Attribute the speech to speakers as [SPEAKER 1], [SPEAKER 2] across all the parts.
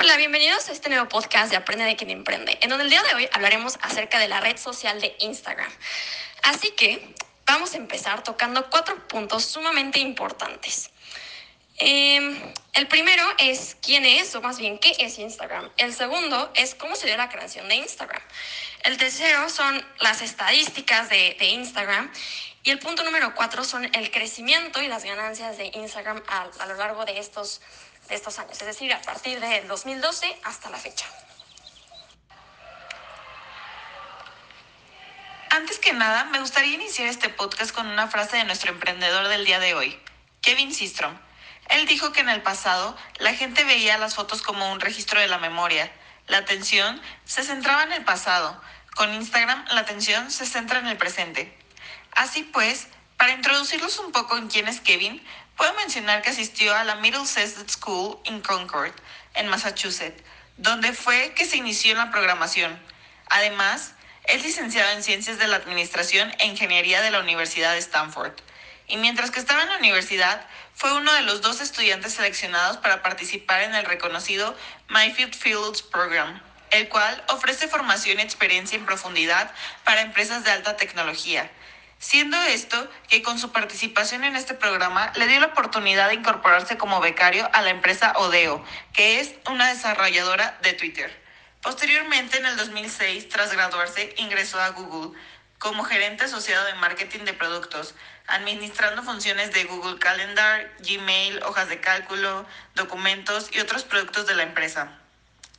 [SPEAKER 1] Hola, bienvenidos a este nuevo podcast de Aprende de quien emprende, en donde el día de hoy hablaremos acerca de la red social de Instagram. Así que vamos a empezar tocando cuatro puntos sumamente importantes. Em, el primero es quién es, o más bien qué es Instagram. El segundo es cómo se dio la creación de Instagram. El tercero son las estadísticas de, de Instagram. Y el punto número cuatro son el crecimiento y las ganancias de Instagram a, lo largo de estos, de estos años, es decir, a partir del 2012 hasta la fecha.
[SPEAKER 2] Antes que nada, me gustaría iniciar este podcast con una frase de nuestro emprendedor del día de hoy, Kevin Systrom. Él dijo que en el pasado la gente veía las fotos como un registro de la memoria. La atención se centraba en el pasado. Con Instagram la atención se centra en el presente. Así pues, para introducirlos un poco en quién es Kevin, puedo mencionar que asistió a la Middlesex School in Concord, en Massachusetts, donde fue que se inició en la programación. Además, es licenciado en Ciencias de la Administración e Ingeniería de la Universidad de Stanford. Y mientras que estaba en la universidad, fue uno de los dos estudiantes seleccionados para participar en el reconocido Mayfield Fields Program, el cual ofrece formación y experiencia en profundidad para empresas de alta tecnología. Siendo esto que con su participación en este programa le dio la oportunidad de incorporarse como becario a la empresa Odeo, que es una desarrolladora de Twitter. Posteriormente, en el 2006, tras graduarse, ingresó a Google como gerente asociado de marketing de productos, administrando funciones de Google Calendar, Gmail, hojas de cálculo, documentos y otros productos de la empresa.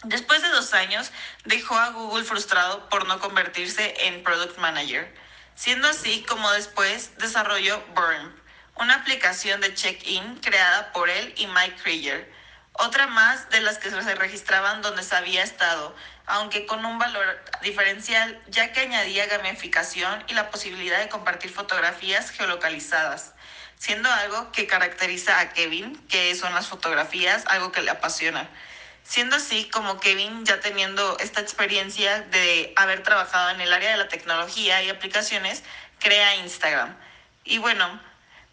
[SPEAKER 2] Después de dos años, dejó a Google frustrado por no convertirse en Product Manager, siendo así como después desarrolló Burn, una aplicación de check-in creada por él y Mike Krieger, otra más de las que se registraban donde se había estado, aunque con un valor diferencial, ya que añadía gamificación y la posibilidad de compartir fotografías geolocalizadas, siendo algo que caracteriza a Kevin, que son las fotografías, algo que le apasiona. Siendo así como Kevin, ya teniendo esta experiencia de haber trabajado en el área de la tecnología y aplicaciones, crea Instagram. Y bueno,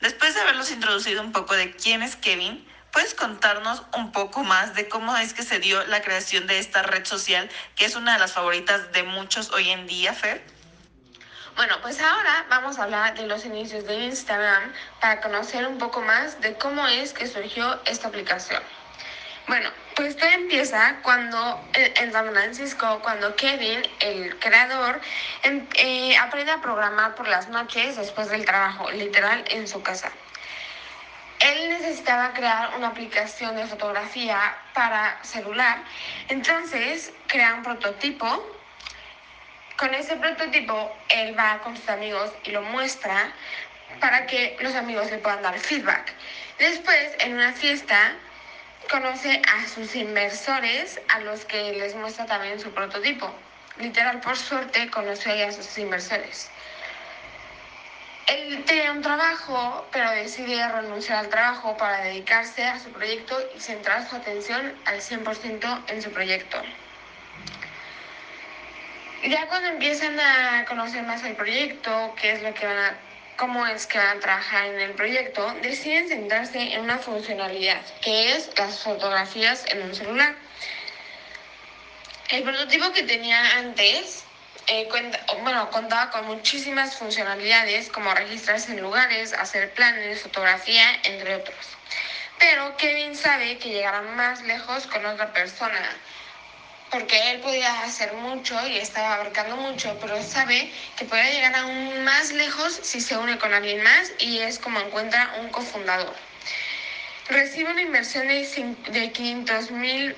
[SPEAKER 2] después de haberlos introducido un poco de quién es Kevin, ¿Puedes contarnos un poco más de cómo es que se dio la creación de esta red social, que es una de las favoritas de muchos hoy en día, Fer?
[SPEAKER 1] Bueno, pues ahora vamos a hablar de los inicios de Instagram para conocer un poco más de cómo es que surgió esta aplicación. Bueno, pues todo empieza cuando en San Francisco, cuando Kevin, el creador, em, eh, aprende a programar por las noches después del trabajo, literal en su casa él necesitaba crear una aplicación de fotografía para celular. Entonces crea un prototipo. Con ese prototipo él va con sus amigos y lo muestra para que los amigos le puedan dar feedback. Después, en una fiesta, conoce a sus inversores, a los que les muestra también su prototipo. Literal, por suerte, conoció a sus inversores. Él tenía un trabajo, pero decide renunciar al trabajo para dedicarse a su proyecto y centrar su atención al 100% en su proyecto. Ya cuando empiezan a conocer más el proyecto, qué es lo que van a, cómo es que van a trabajar en el proyecto, deciden centrarse en una funcionalidad, que es las fotografías en un celular. El prototipo que tenía antes eh, bueno, contaba con muchísimas funcionalidades como registrarse en lugares, hacer planes, fotografía, entre otros. Pero Kevin sabe que llegará más lejos con otra persona, porque él podía hacer mucho y estaba abarcando mucho, pero sabe que puede llegar aún más lejos si se une con alguien más y es como encuentra un cofundador. Recibe una inversión de, de 500 mil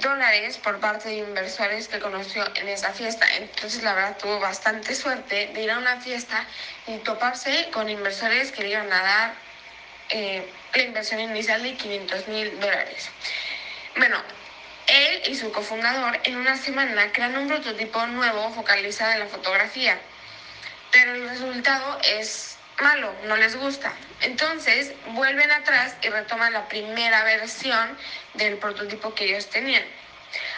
[SPEAKER 1] dólares por parte de inversores que conoció en esa fiesta. Entonces, la verdad, tuvo bastante suerte de ir a una fiesta y toparse con inversores que le iban a dar eh, la inversión inicial de 500 mil dólares. Bueno, él y su cofundador en una semana crean un prototipo nuevo focalizado en la fotografía, pero el resultado es malo, no les gusta. Entonces vuelven atrás y retoman la primera versión del prototipo que ellos tenían.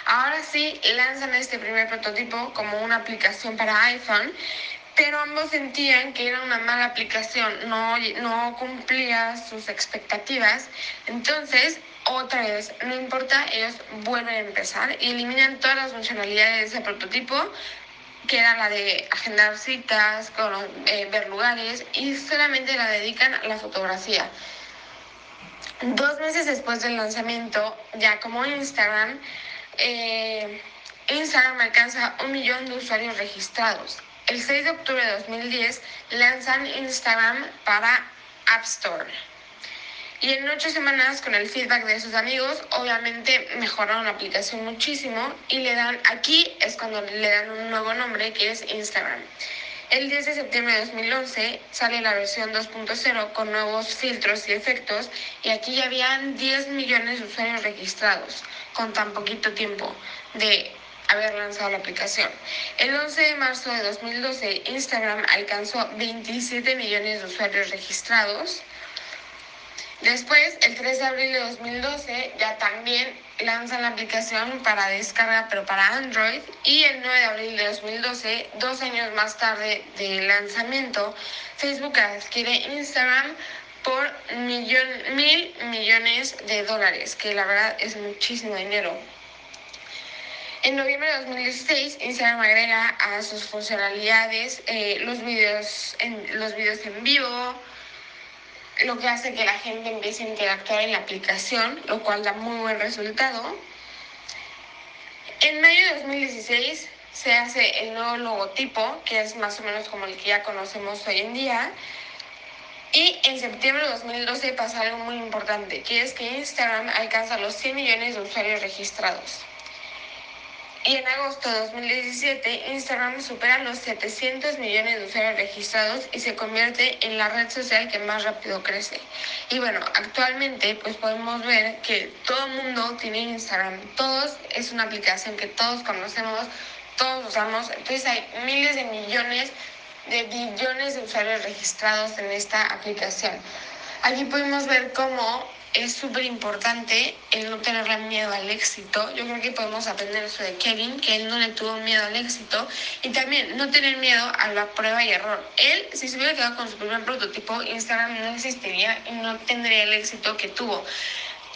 [SPEAKER 1] Ahora sí lanzan este primer prototipo como una aplicación para iPhone, pero ambos sentían que era una mala aplicación, no, no cumplía sus expectativas. Entonces otra vez, no importa, ellos vuelven a empezar y eliminan todas las funcionalidades de ese prototipo, que era la de agendar citas, eh, ver lugares, y solamente la dedican a la fotografía. Dos meses después del lanzamiento, ya como Instagram, eh, Instagram alcanza un millón de usuarios registrados. El 6 de octubre de 2010 lanzan Instagram para App Store. Y en ocho semanas, con el feedback de sus amigos, obviamente mejoraron la aplicación muchísimo y le dan, aquí es cuando le dan un nuevo nombre que es Instagram. El 10 de septiembre de 2011 sale la versión 2.0 con nuevos filtros y efectos y aquí ya habían 10 millones de usuarios registrados con tan poquito tiempo de haber lanzado la aplicación. El 11 de marzo de 2012 Instagram alcanzó 27 millones de usuarios registrados Después, el 3 de abril de 2012, ya también lanzan la aplicación para descarga, pero para Android. Y el 9 de abril de 2012, dos años más tarde del lanzamiento, Facebook adquiere Instagram por millón, mil millones de dólares, que la verdad es muchísimo dinero. En noviembre de 2016, Instagram agrega a sus funcionalidades eh, los, videos en, los videos en vivo, lo que hace que la gente empiece a interactuar en la aplicación, lo cual da muy buen resultado. En mayo de 2016 se hace el nuevo logotipo, que es más o menos como el que ya conocemos hoy en día. Y en septiembre de 2012 pasa algo muy importante, que es que Instagram alcanza los 100 millones de usuarios registrados. Y en agosto de 2017, Instagram supera los 700 millones de usuarios registrados y se convierte en la red social que más rápido crece. Y bueno, actualmente pues podemos ver que todo el mundo tiene Instagram. Todos, es una aplicación que todos conocemos, todos usamos. Entonces hay miles de millones de billones de usuarios registrados en esta aplicación. Aquí podemos ver cómo es súper importante el no tenerle miedo al éxito. Yo creo que podemos aprender eso de Kevin, que él no le tuvo miedo al éxito. Y también no tener miedo a la prueba y error. Él, si se hubiera quedado con su primer prototipo, Instagram no existiría y no tendría el éxito que tuvo.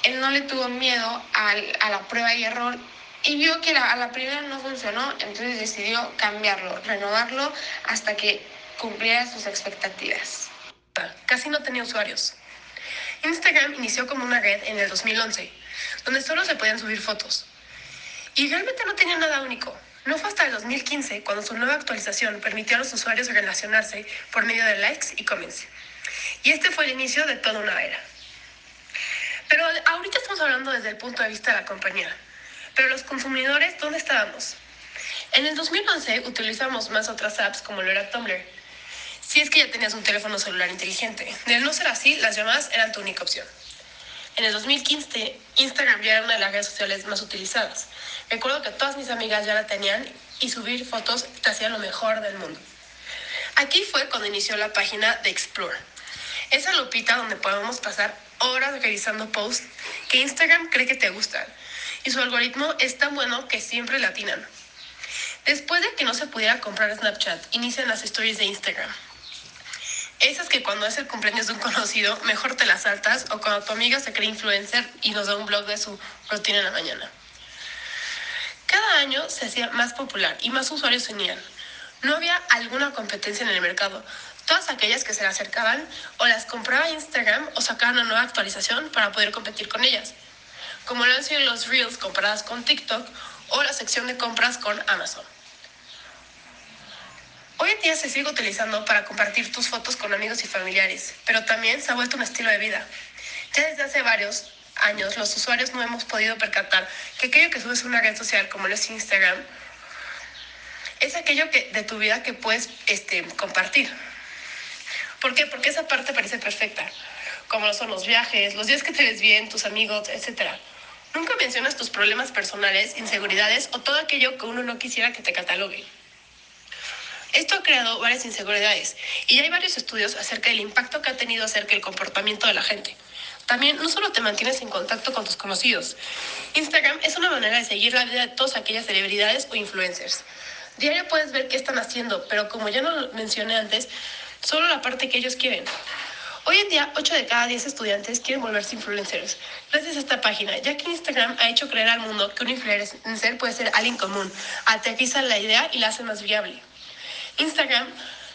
[SPEAKER 1] Él no le tuvo miedo a la prueba y error y vio que a la primera no funcionó, entonces decidió cambiarlo, renovarlo hasta que cumpliera sus expectativas.
[SPEAKER 3] Casi no tenía usuarios. Instagram inició como una red en el 2011, donde solo se podían subir fotos. Y realmente no tenía nada único. No fue hasta el 2015 cuando su nueva actualización permitió a los usuarios relacionarse por medio de likes y comments. Y este fue el inicio de toda una era. Pero ahorita estamos hablando desde el punto de vista de la compañía. Pero los consumidores, ¿dónde estábamos? En el 2011 utilizamos más otras apps como lo era Tumblr, si es que ya tenías un teléfono celular inteligente. De no ser así, las llamadas eran tu única opción. En el 2015, Instagram ya era una de las redes sociales más utilizadas. Recuerdo que todas mis amigas ya la tenían y subir fotos te hacía lo mejor del mundo. Aquí fue cuando inició la página de Explore. Esa lupita donde podemos pasar horas revisando posts que Instagram cree que te gustan. Y su algoritmo es tan bueno que siempre la atinan. Después de que no se pudiera comprar Snapchat, inician las stories de Instagram. Esas que cuando es el cumpleaños de un conocido, mejor te las saltas o cuando tu amiga se cree influencer y nos da un blog de su rutina en la mañana. Cada año se hacía más popular y más usuarios se unían. No había alguna competencia en el mercado. Todas aquellas que se le acercaban o las compraba Instagram o sacaban una nueva actualización para poder competir con ellas. Como lo han sido los Reels comparadas con TikTok o la sección de compras con Amazon. Hoy en día se sigue utilizando para compartir tus fotos con amigos y familiares, pero también se ha vuelto un estilo de vida. Ya desde hace varios años los usuarios no hemos podido percatar que aquello que subes a una red social como lo es Instagram es aquello que, de tu vida que puedes este, compartir. ¿Por qué? Porque esa parte parece perfecta, como son los viajes, los días que te ves bien, tus amigos, etc. Nunca mencionas tus problemas personales, inseguridades o todo aquello que uno no quisiera que te catalogue. Esto ha creado varias inseguridades y hay varios estudios acerca del impacto que ha tenido acerca del comportamiento de la gente. También no solo te mantienes en contacto con tus conocidos. Instagram es una manera de seguir la vida de todas aquellas celebridades o influencers. Diario puedes ver qué están haciendo, pero como ya no lo mencioné antes, solo la parte que ellos quieren. Hoy en día, 8 de cada 10 estudiantes quieren volverse influencers gracias a esta página, ya que Instagram ha hecho creer al mundo que un influencer puede ser alguien común, aterriza la idea y la hace más viable. Instagram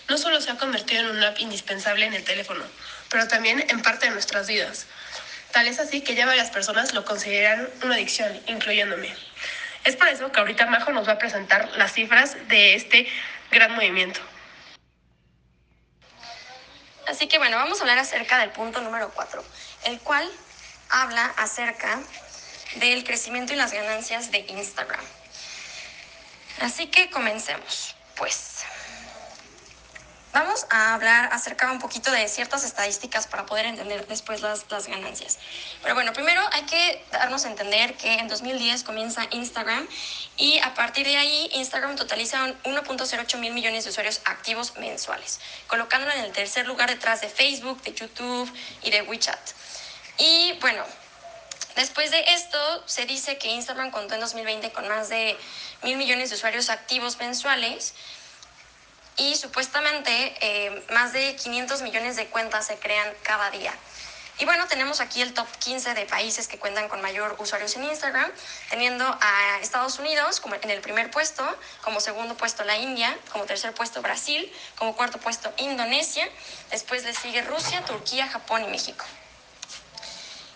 [SPEAKER 3] no solo se ha convertido en una app indispensable en el teléfono, pero también en parte de nuestras vidas. Tal es así que ya varias personas lo consideran una adicción, incluyéndome. Es por eso que ahorita Majo nos va a presentar las cifras de este gran movimiento.
[SPEAKER 4] Así que bueno, vamos a hablar acerca del punto número 4, el cual habla acerca del crecimiento y las ganancias de Instagram. Así que comencemos, pues. Vamos a hablar acerca un poquito de ciertas estadísticas para poder entender después las, las, ganancias. Pero bueno, primero hay que darnos a entender que en 2010 comienza Instagram y a partir de ahí Instagram totaliza 1.08 mil millones de usuarios activos mensuales, colocándolo en el tercer lugar detrás de Facebook, de YouTube y de WeChat. Y bueno, después de esto se dice que Instagram contó en 2020 con más de mil millones de usuarios activos mensuales y supuestamente eh, más de 500 millones de cuentas se crean cada día. Y bueno, tenemos aquí el top 15 de países que cuentan con mayor usuarios en Instagram, teniendo a Estados Unidos como en el primer puesto, como segundo puesto la India, como tercer puesto Brasil, como cuarto puesto Indonesia, después le sigue Rusia, Turquía, Japón y México.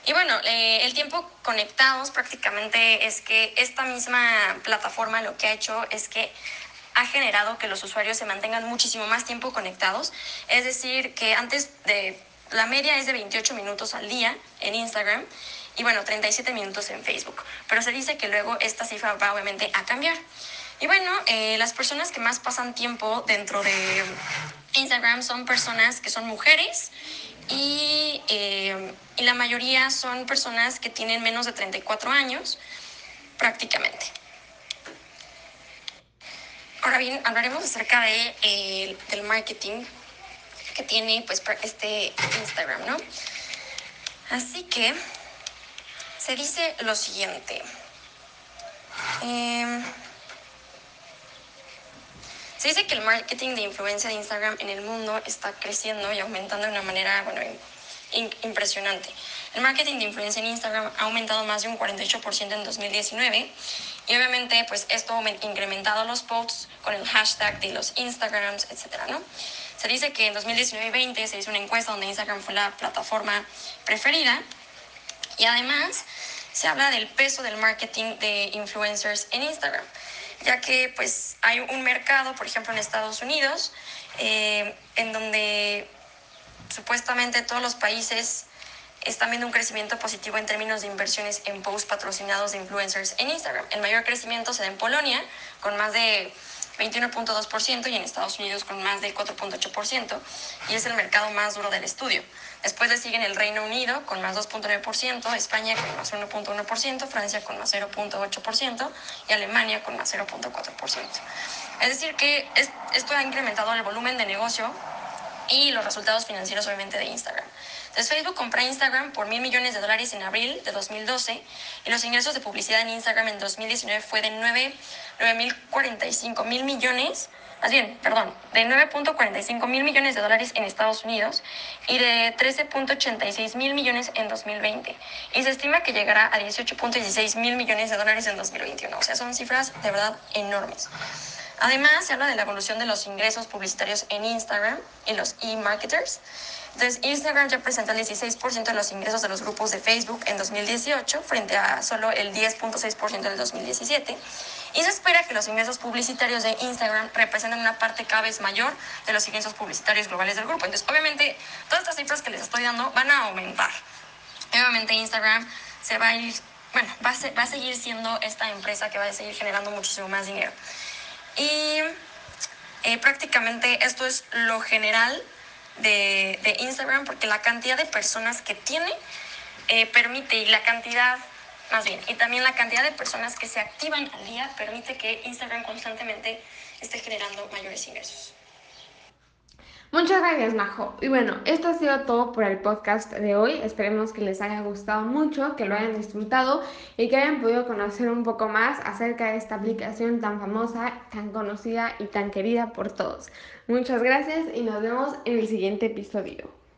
[SPEAKER 4] Y bueno, eh, el tiempo conectados prácticamente es que esta misma plataforma lo que ha hecho es que ha generado que los usuarios se mantengan muchísimo más tiempo conectados. Es decir, que antes de la media es de 28 minutos al día en Instagram y bueno, 37 minutos en Facebook. Pero se dice que luego esta cifra va obviamente a cambiar. Y bueno, eh, las personas que más pasan tiempo dentro de Instagram son personas que son mujeres y, eh, y la mayoría son personas que tienen menos de 34 años prácticamente. Ahora bien, hablaremos acerca de, eh, del marketing que tiene pues este Instagram, ¿no? Así que se dice lo siguiente. Eh, se dice que el marketing de influencia de Instagram en el mundo está creciendo y aumentando de una manera, bueno, impresionante. El marketing de influencia en Instagram ha aumentado más de un 48% en 2019 y obviamente pues esto incrementado los posts con el hashtag de los Instagrams, etcétera, ¿no? Se dice que en 2019 y 20 se hizo una encuesta donde Instagram fue la plataforma preferida y además se habla del peso del marketing de influencers en Instagram, ya que pues hay un mercado, por ejemplo en Estados Unidos, eh, en donde supuestamente todos los países están viendo un crecimiento positivo en términos de inversiones en posts patrocinados de influencers en Instagram. El mayor crecimiento se da en Polonia, con más de 21.2% y en Estados Unidos con más de 4.8% y es el mercado más duro del estudio. Después le siguen el Reino Unido con más 2.9%, España con más 1.1%, Francia con más 0.8% y Alemania con más 0.4%. Es decir, que esto ha incrementado el volumen de negocio y los resultados financieros obviamente de Instagram. Entonces Facebook compró Instagram por mil millones de dólares en abril de 2012 y los ingresos de publicidad en Instagram en 2019 fue de 9.45 mil millones, más bien, perdón, de 9.45 mil millones de dólares en Estados Unidos y de 13.86 mil millones en 2020. Y se estima que llegará a 18.16 mil millones de dólares en 2021. O sea, son cifras de verdad enormes. Además, se habla de la evolución de los ingresos publicitarios en Instagram y los e-marketers. Entonces, Instagram ya presenta el 16% de los ingresos de los grupos de Facebook en 2018 frente a solo el 10.6% del 2017. Y se espera que los ingresos publicitarios de Instagram representen una parte cada vez mayor de los ingresos publicitarios globales del grupo. Entonces, obviamente, todas estas cifras que les estoy dando van a aumentar. Obviamente, Instagram se va a ir, bueno, va a, va a seguir siendo esta empresa que va a seguir generando muchísimo más dinero. Y eh, prácticamente esto es lo general de, de, Instagram porque la cantidad de personas que tiene eh, permite y la cantidad, más bien, y también la cantidad de personas que se activan al día permite que Instagram constantemente esté generando mayores ingresos.
[SPEAKER 1] Muchas gracias, Majo. Y bueno, esto ha sido todo por el podcast de hoy. Esperemos que les haya gustado mucho, que lo hayan disfrutado y que hayan podido conocer un poco más acerca de esta aplicación tan famosa, tan conocida y tan querida por todos. Muchas gracias y nos vemos en el siguiente episodio.